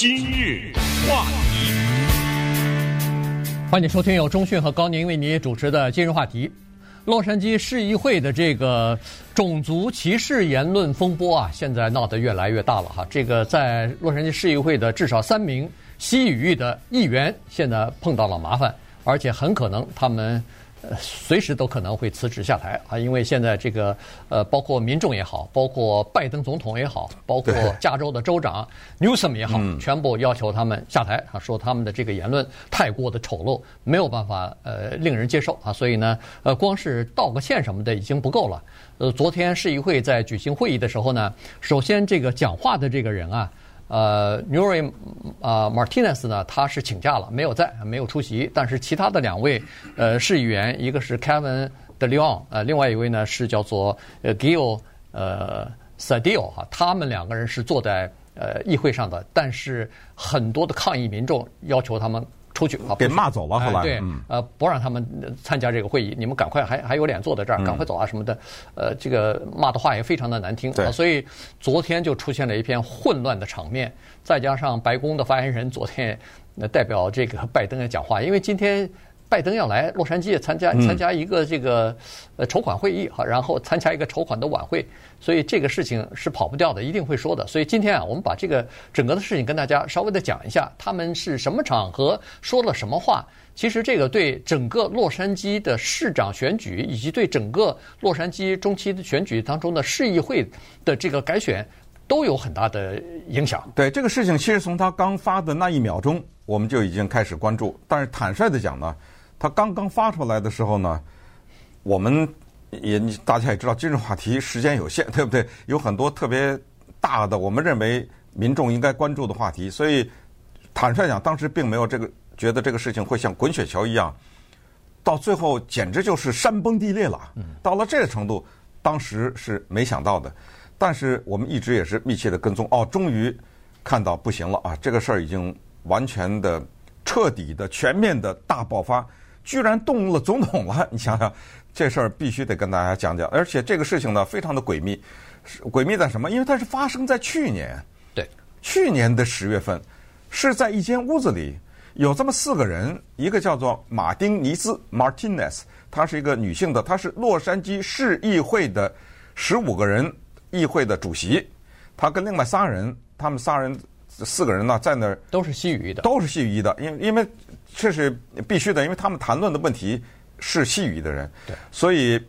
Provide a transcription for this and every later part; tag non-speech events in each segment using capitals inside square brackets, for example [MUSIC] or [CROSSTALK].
今日话题，欢迎收听由中讯和高宁为你主持的今日话题。洛杉矶市议会的这个种族歧视言论风波啊，现在闹得越来越大了哈。这个在洛杉矶市议会的至少三名西语裔的议员，现在碰到了麻烦，而且很可能他们。呃，随时都可能会辞职下台啊！因为现在这个呃，包括民众也好，包括拜登总统也好，包括加州的州长 Newsom 也好，全部要求他们下台啊，说他们的这个言论太过的丑陋，没有办法呃令人接受啊！所以呢，呃，光是道个歉什么的已经不够了。呃，昨天市议会在举行会议的时候呢，首先这个讲话的这个人啊。呃，Nuri，啊，Martinez 呢，他是请假了，没有在，没有出席。但是其他的两位呃市议员，一个是 Kevin De Leon，呃，另外一位呢是叫做呃 Gil 呃 s a d i l 哈，他们两个人是坐在呃议会上的，但是很多的抗议民众要求他们。出去啊！被骂走了，后来、哎、对，呃，不让他们参加这个会议，你们赶快还还有脸坐在这儿，赶快走啊什么的，呃，这个骂的话也非常的难听啊，所以昨天就出现了一片混乱的场面，再加上白宫的发言人昨天代表这个拜登的讲话，因为今天。拜登要来洛杉矶参加参加一个这个呃筹款会议哈，然后参加一个筹款的晚会，所以这个事情是跑不掉的，一定会说的。所以今天啊，我们把这个整个的事情跟大家稍微的讲一下，他们是什么场合说了什么话。其实这个对整个洛杉矶的市长选举，以及对整个洛杉矶中期的选举当中的市议会的这个改选，都有很大的影响。对这个事情，其实从他刚发的那一秒钟，我们就已经开始关注。但是坦率的讲呢。他刚刚发出来的时候呢，我们也大家也知道，今日话题时间有限，[LAUGHS] 对不对？有很多特别大的，我们认为民众应该关注的话题，所以坦率讲，当时并没有这个觉得这个事情会像滚雪球一样，到最后简直就是山崩地裂了。到了这个程度，当时是没想到的。但是我们一直也是密切的跟踪，哦，终于看到不行了啊！这个事儿已经完全的、彻底的、全面的大爆发。居然动了总统了，你想想，这事儿必须得跟大家讲讲。而且这个事情呢，非常的诡秘，诡秘在什么？因为它是发生在去年，对，去年的十月份，是在一间屋子里，有这么四个人，一个叫做马丁尼斯 （Martinez），她是一个女性的，她是洛杉矶市议会的十五个人议会的主席，她跟另外仨人，他们仨人四个人呢，在那儿都是西语的，都是西语的，因因为。这是必须的，因为他们谈论的问题是西语的人，对，所以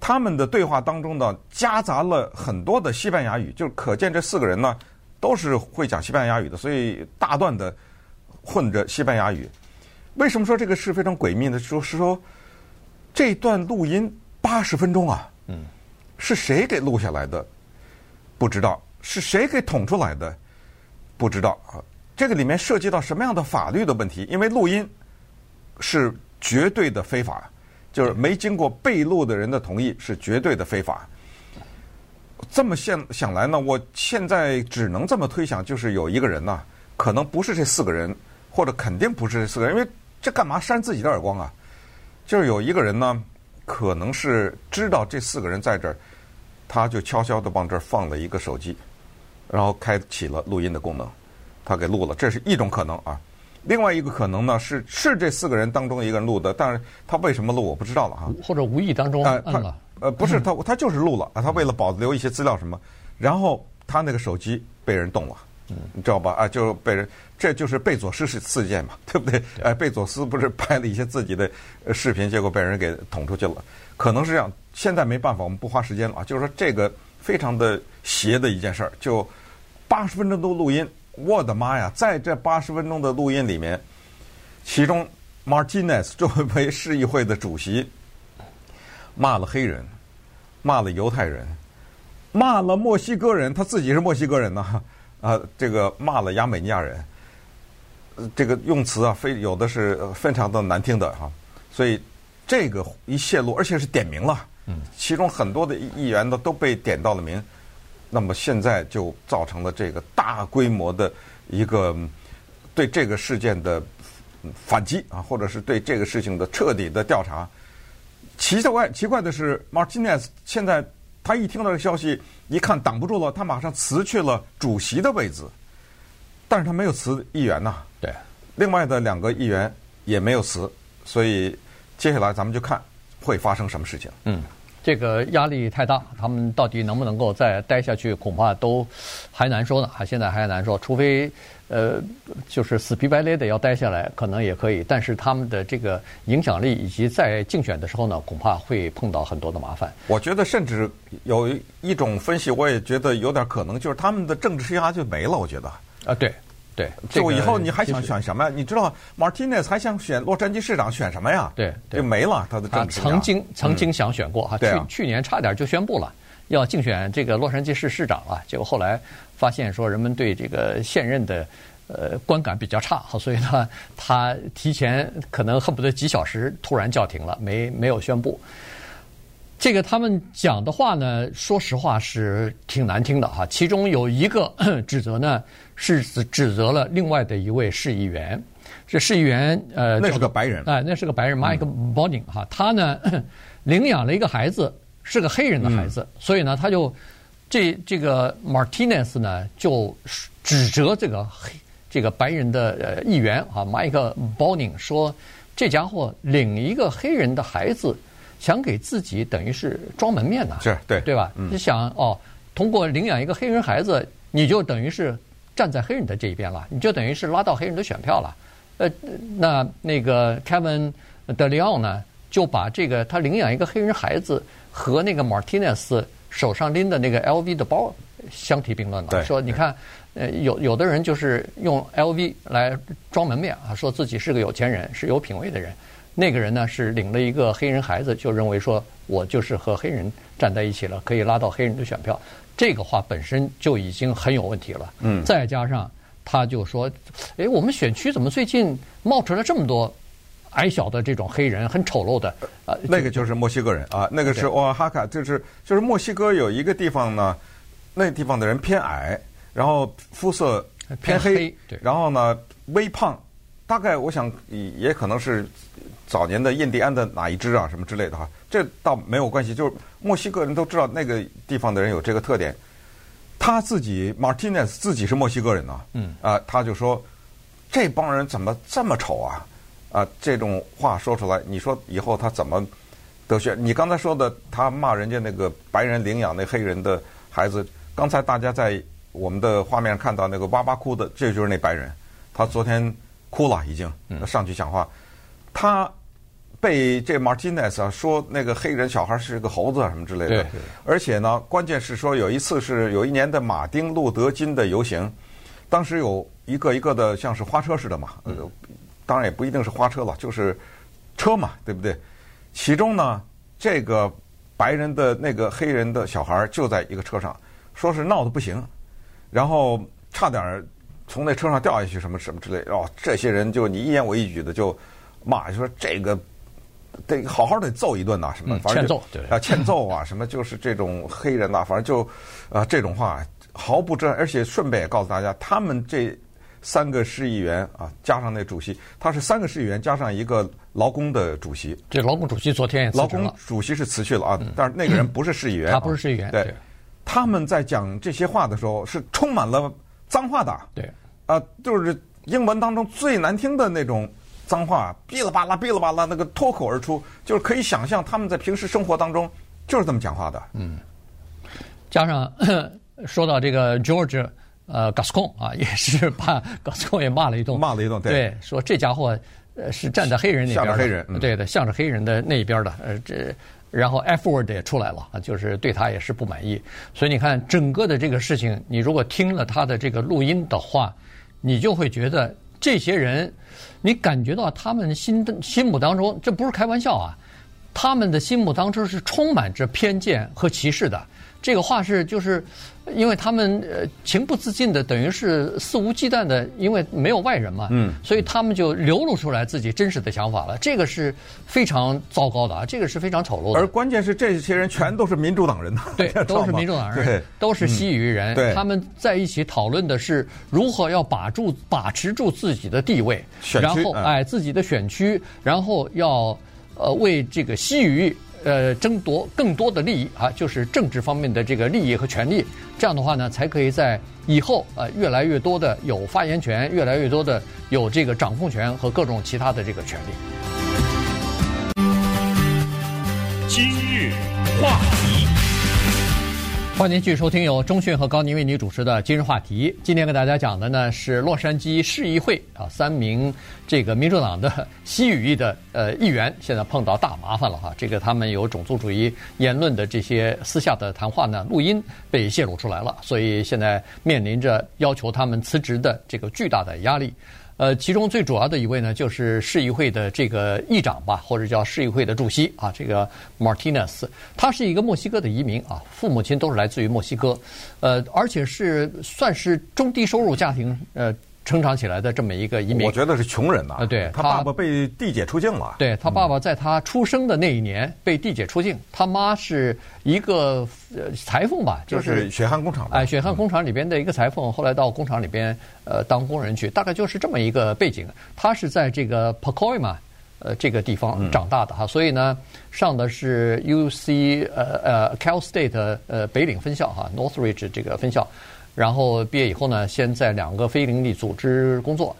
他们的对话当中呢，夹杂了很多的西班牙语，就可见这四个人呢都是会讲西班牙语的，所以大段的混着西班牙语。为什么说这个是非常诡秘呢？说是说这段录音八十分钟啊，嗯，是谁给录下来的？不知道，是谁给捅出来的？不知道啊。这个里面涉及到什么样的法律的问题？因为录音是绝对的非法，就是没经过被录的人的同意是绝对的非法。这么现想来呢，我现在只能这么推想，就是有一个人呢，可能不是这四个人，或者肯定不是这四个人，因为这干嘛扇自己的耳光啊？就是有一个人呢，可能是知道这四个人在这儿，他就悄悄地往这儿放了一个手机，然后开启了录音的功能。他给录了，这是一种可能啊。另外一个可能呢，是是这四个人当中一个人录的，但是他为什么录我不知道了哈。或者无意当中按了。呃，不是他，他就是录了啊。他为了保留一些资料什么，然后他那个手机被人动了，你知道吧？啊，就被人，这就是贝佐斯事事件嘛，[LAUGHS] 对不对？哎，贝佐斯不是拍了一些自己的视频，结果被人给捅出去了，可能是这样。现在没办法，我们不花时间了啊。就是说这个非常的邪的一件事儿，就八十分钟的录音。我的妈呀！在这八十分钟的录音里面，其中 Martinez 作为市议会的主席，骂了黑人，骂了犹太人，骂了墨西哥人，他自己是墨西哥人呢，啊，这个骂了亚美尼亚人，这个用词啊，非有的是非常的难听的哈，所以这个一泄露，而且是点名了，嗯，其中很多的议员呢都被点到了名。那么现在就造成了这个大规模的一个对这个事件的反击啊，或者是对这个事情的彻底的调查。奇怪奇怪的是，Martinez 现在他一听到这个消息，一看挡不住了，他马上辞去了主席的位置。但是他没有辞议员呐。对，另外的两个议员也没有辞，所以接下来咱们就看会发生什么事情。嗯。这个压力太大，他们到底能不能够再待下去，恐怕都还难说呢。还现在还难说，除非呃，就是死皮白脸的要待下来，可能也可以。但是他们的这个影响力以及在竞选的时候呢，恐怕会碰到很多的麻烦。我觉得甚至有一种分析，我也觉得有点可能，就是他们的政治生涯就没了。我觉得啊，对。对，就以后你还想选什么呀？你知道，Martinez 还想选洛杉矶市长，选什么呀？对，就没了他的政治。曾经曾经想选过哈，去去年差点就宣布了要竞选这个洛杉矶市市长啊，结果后来发现说人们对这个现任的呃观感比较差，所以呢，他提前可能恨不得几小时突然叫停了，没没有宣布。这个他们讲的话呢，说实话是挺难听的哈。其中有一个 [CLEARS THROAT] 指责呢，是指指责了另外的一位市议员。这市议员呃，那是个白人，哎，那是个白人，Mike Boning 哈。他呢领养了一个孩子，是个黑人的孩子，嗯、所以呢，他就这这个 Martinez 呢就指责这个黑这个白人的呃议员啊，Mike Boning 说，这家伙领一个黑人的孩子。想给自己等于是装门面呐，是对对吧？你、嗯、想哦，通过领养一个黑人孩子，你就等于是站在黑人的这一边了，你就等于是拉到黑人的选票了。呃，那那个 Kevin De Leon 呢，就把这个他领养一个黑人孩子和那个 Martinez 手上拎的那个 LV 的包相提并论了，说你看，呃，有有的人就是用 LV 来装门面啊，说自己是个有钱人，是有品位的人。那个人呢是领了一个黑人孩子，就认为说我就是和黑人站在一起了，可以拉到黑人的选票。这个话本身就已经很有问题了。嗯，再加上他就说，哎，我们选区怎么最近冒出来这么多矮小的这种黑人，很丑陋的？啊，那个就是墨西哥人啊，那个是奥哈卡，就是就是墨西哥有一个地方呢，那地方的人偏矮，然后肤色偏黑，偏黑，对，然后呢微胖，大概我想也可能是。早年的印第安的哪一支啊，什么之类的哈，这倒没有关系。就是墨西哥人都知道那个地方的人有这个特点。他自己 Martinez 自己是墨西哥人啊，嗯啊，他就说这帮人怎么这么丑啊？啊，这种话说出来，你说以后他怎么得选？你刚才说的，他骂人家那个白人领养那黑人的孩子，刚才大家在我们的画面上看到那个哇哇哭的，这就是那白人，他昨天哭了已经，上去讲话。他被这 Martinez 啊说那个黑人小孩是个猴子啊什么之类的，而且呢，关键是说有一次是有一年的马丁路德金的游行，当时有一个一个的像是花车似的嘛，呃，当然也不一定是花车了，就是车嘛，对不对？其中呢，这个白人的那个黑人的小孩就在一个车上，说是闹得不行，然后差点从那车上掉下去什么什么之类，哦，这些人就你一言我一语的就。骂就说这个得好好的揍一顿呐，什么反正欠揍对啊，欠揍啊，[LAUGHS] 什么就是这种黑人呐，反正就啊这种话毫不遮，而且顺便也告诉大家，他们这三个市议员啊，加上那主席，他是三个市议员加上一个劳工的主席。这劳工主席昨天也辞职了。劳工主席是辞去了啊，但是那个人不是市议员，他不是市议员。对，他们在讲这些话的时候是充满了脏话的。对，啊，就是英文当中最难听的那种。脏话哔啦吧啦，哔啦吧啦，那个脱口而出，就是可以想象他们在平时生活当中就是这么讲话的。嗯，加上 [CLEARS THROAT] 说到这个 George 呃 Gascon 啊，[LAUGHS] 也是把 [LAUGHS] Gascon 也骂了一顿，骂了一顿，对，对，说这家伙呃是站在黑人那边，向着黑人，对的，向着黑人的那一边的，呃这，然后 F word 也出来了啊，就是对他也是不满意。所以你看整个的这个事情，你如果听了他的这个录音的话，你就会觉得。这些人，你感觉到他们心的心目当中，这不是开玩笑啊！他们的心目当中是充满着偏见和歧视的。这个话是就是，因为他们呃情不自禁的，等于是肆无忌惮的，因为没有外人嘛，嗯，所以他们就流露出来自己真实的想法了。这个是非常糟糕的啊，这个是非常丑陋的。而关键是这些人全都是民主党人呐，对，[LAUGHS] 都是民主党人，对，都是西语人，对，他们在一起讨论的是如何要把住把持住自己的地位，然后哎自己的选区，然后要呃为这个西语。呃争夺更多的利益啊，就是政治方面的这个利益和权利。这样的话呢，才可以在以后呃越来越多的有发言权，越来越多的有这个掌控权和各种其他的这个权利。今日话题。欢迎继续收听由中讯和高宁为您主持的今日话题。今天跟大家讲的呢是洛杉矶市议会啊，三名这个民主党的西语裔的呃议员现在碰到大麻烦了哈。这个他们有种族主义言论的这些私下的谈话呢，录音被泄露出来了，所以现在面临着要求他们辞职的这个巨大的压力。呃，其中最主要的一位呢，就是市议会的这个议长吧，或者叫市议会的主席啊，这个 Martinez，他是一个墨西哥的移民啊，父母亲都是来自于墨西哥，呃，而且是算是中低收入家庭，呃。成长起来的这么一个移民，我觉得是穷人呐。啊，对，他爸爸被地解出境了。对，他爸爸在他出生的那一年被地解出境，他妈是一个呃裁缝吧，就是血汗工厂。哎，血汗工厂里边的一个裁缝，后来到工厂里边呃当工人去，大概就是这么一个背景。他是在这个 Pacoima 呃这个地方长大的哈，所以呢上的是 UC 呃呃 Cal State 呃北岭分校哈 Northridge 这个分校。然后毕业以后呢，先在两个非营利组织工作，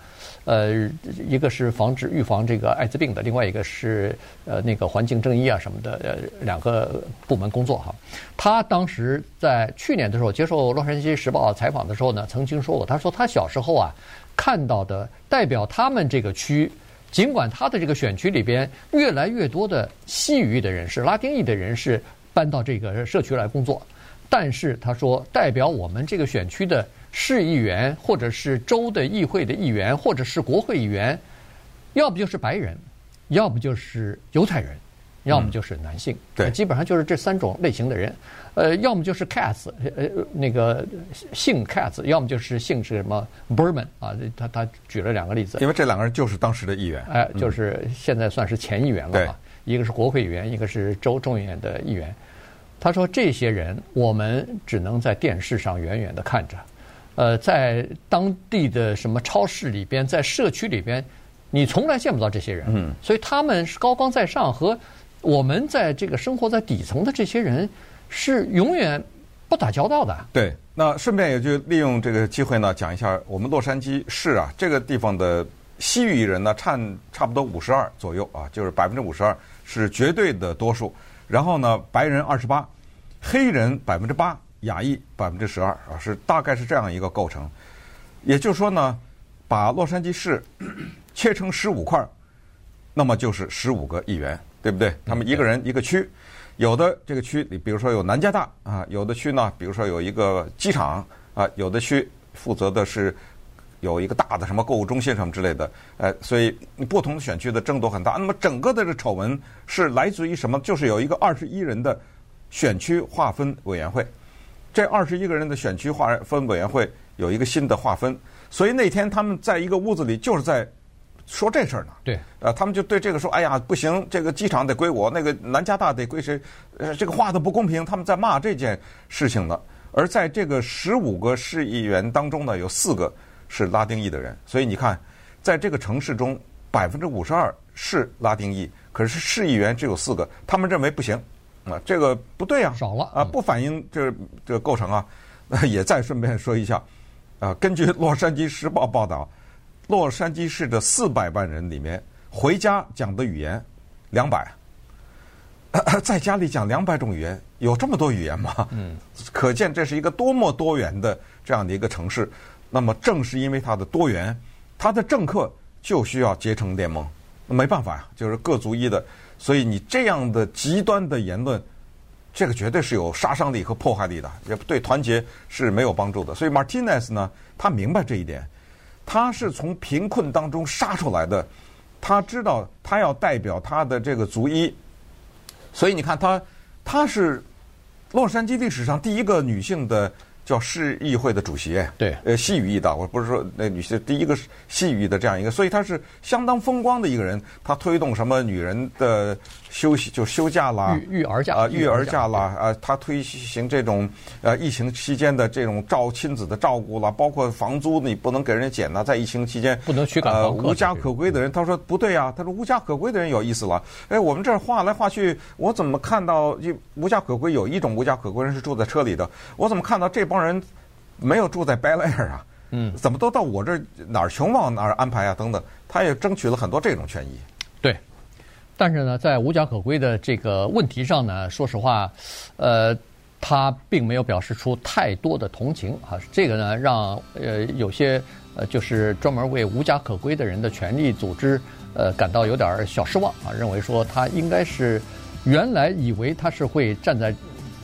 呃，一个是防止预防这个艾滋病的，另外一个是呃那个环境正义啊什么的，呃，两个部门工作哈。他当时在去年的时候接受《洛杉矶时报》采访的时候呢，曾经说过，他说他小时候啊看到的代表他们这个区，尽管他的这个选区里边越来越多的西语的人士、拉丁裔的人士搬到这个社区来工作。但是他说，代表我们这个选区的市议员，或者是州的议会的议员，或者是国会议员，要不就是白人，要不就是犹太人，要么就是男性。对，基本上就是这三种类型的人。呃，要么就是 cats，呃，那个姓 cats，要么就是姓是什么 Berman 啊。他他举了两个例子。因为这两个人就是当时的议员。哎，就是现在算是前议员了啊。一个是国会议员，一个是州众议院的议员。他说：“这些人，我们只能在电视上远远的看着，呃，在当地的什么超市里边，在社区里边，你从来见不到这些人。嗯，所以他们是高高在上，和我们在这个生活在底层的这些人是永远不打交道的。”对，那顺便也就利用这个机会呢，讲一下我们洛杉矶市啊，这个地方的西语人呢，占差不多五十二左右啊，就是百分之五十二是绝对的多数。然后呢，白人二十八，黑人百分之八，亚裔百分之十二啊，是大概是这样一个构成。也就是说呢，把洛杉矶市切成十五块，那么就是十五个议员，对不对？他们一个人一个区，有的这个区，你比如说有南加大啊，有的区呢，比如说有一个机场啊，有的区负责的是。有一个大的什么购物中心什么之类的，呃，所以不同的选区的争夺很大。那么整个的这丑闻是来自于什么？就是有一个二十一人的选区划分委员会，这二十一个人的选区划分委员会有一个新的划分，所以那天他们在一个屋子里就是在说这事儿呢。对，呃，他们就对这个说：“哎呀，不行，这个机场得归我，那个南加大得归谁？呃，这个划的不公平。”他们在骂这件事情呢。而在这个十五个市议员当中呢，有四个。是拉丁裔的人，所以你看，在这个城市中，百分之五十二是拉丁裔，可是市议员只有四个，他们认为不行，啊，这个不对啊，少了啊，不反映这这个构成啊。那 [LAUGHS] 也再顺便说一下，啊，根据《洛杉矶时报》报道，洛杉矶市的四百万人里面，回家讲的语言两百，[COUGHS] 在家里讲两百种语言，有这么多语言吗？嗯，可见这是一个多么多元的这样的一个城市。那么正是因为它的多元，它的政客就需要结成联盟，那没办法呀，就是各族裔的，所以你这样的极端的言论，这个绝对是有杀伤力和破坏力的，也对团结是没有帮助的。所以 Martinez 呢，他明白这一点，他是从贫困当中杀出来的，他知道他要代表他的这个族裔，所以你看他，他是洛杉矶历史上第一个女性的。叫市议会的主席，对，呃，西语裔的，我不是说那女性第一个是西语裔的这样一个，所以他是相当风光的一个人。他推动什么女人的休息就休假啦，育育儿假啊，育儿假啦啊，他推行这种呃疫情期间的这种照亲子的照顾啦，包括房租你不能给人家减呐，在疫情期间不能驱赶呃无家可归的人，他说不对啊，他说无家可归的人有意思了。哎，我们这儿画来画去，我怎么看到就无家可归有一种无家可归人是住在车里的，我怎么看到这帮人没有住在 Bel Air 啊？嗯，怎么都到我这儿哪儿穷往哪儿安排啊？等等，他也争取了很多这种权益。对，但是呢，在无家可归的这个问题上呢，说实话，呃，他并没有表示出太多的同情啊。这个呢，让呃有些呃就是专门为无家可归的人的权利组织呃感到有点小失望啊，认为说他应该是原来以为他是会站在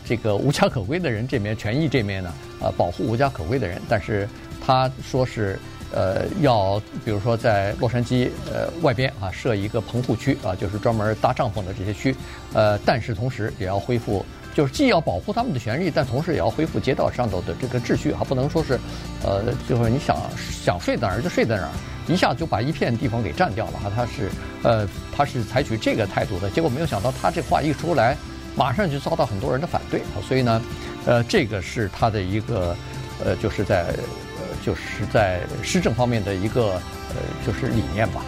这个无家可归的人这边权益这边呢，呃，保护无家可归的人，但是他说是。呃，要比如说在洛杉矶呃外边啊设一个棚户区啊，就是专门搭帐篷的这些区，呃，但是同时也要恢复，就是既要保护他们的权利，但同时也要恢复街道上头的这个秩序，还不能说是，呃，就是你想想睡在哪儿就睡在哪儿，一下子就把一片地方给占掉了哈，他是呃他是采取这个态度的，结果没有想到他这话一出来，马上就遭到很多人的反对啊，所以呢，呃，这个是他的一个呃就是在。呃就是在施政方面的一个呃，就是理念吧。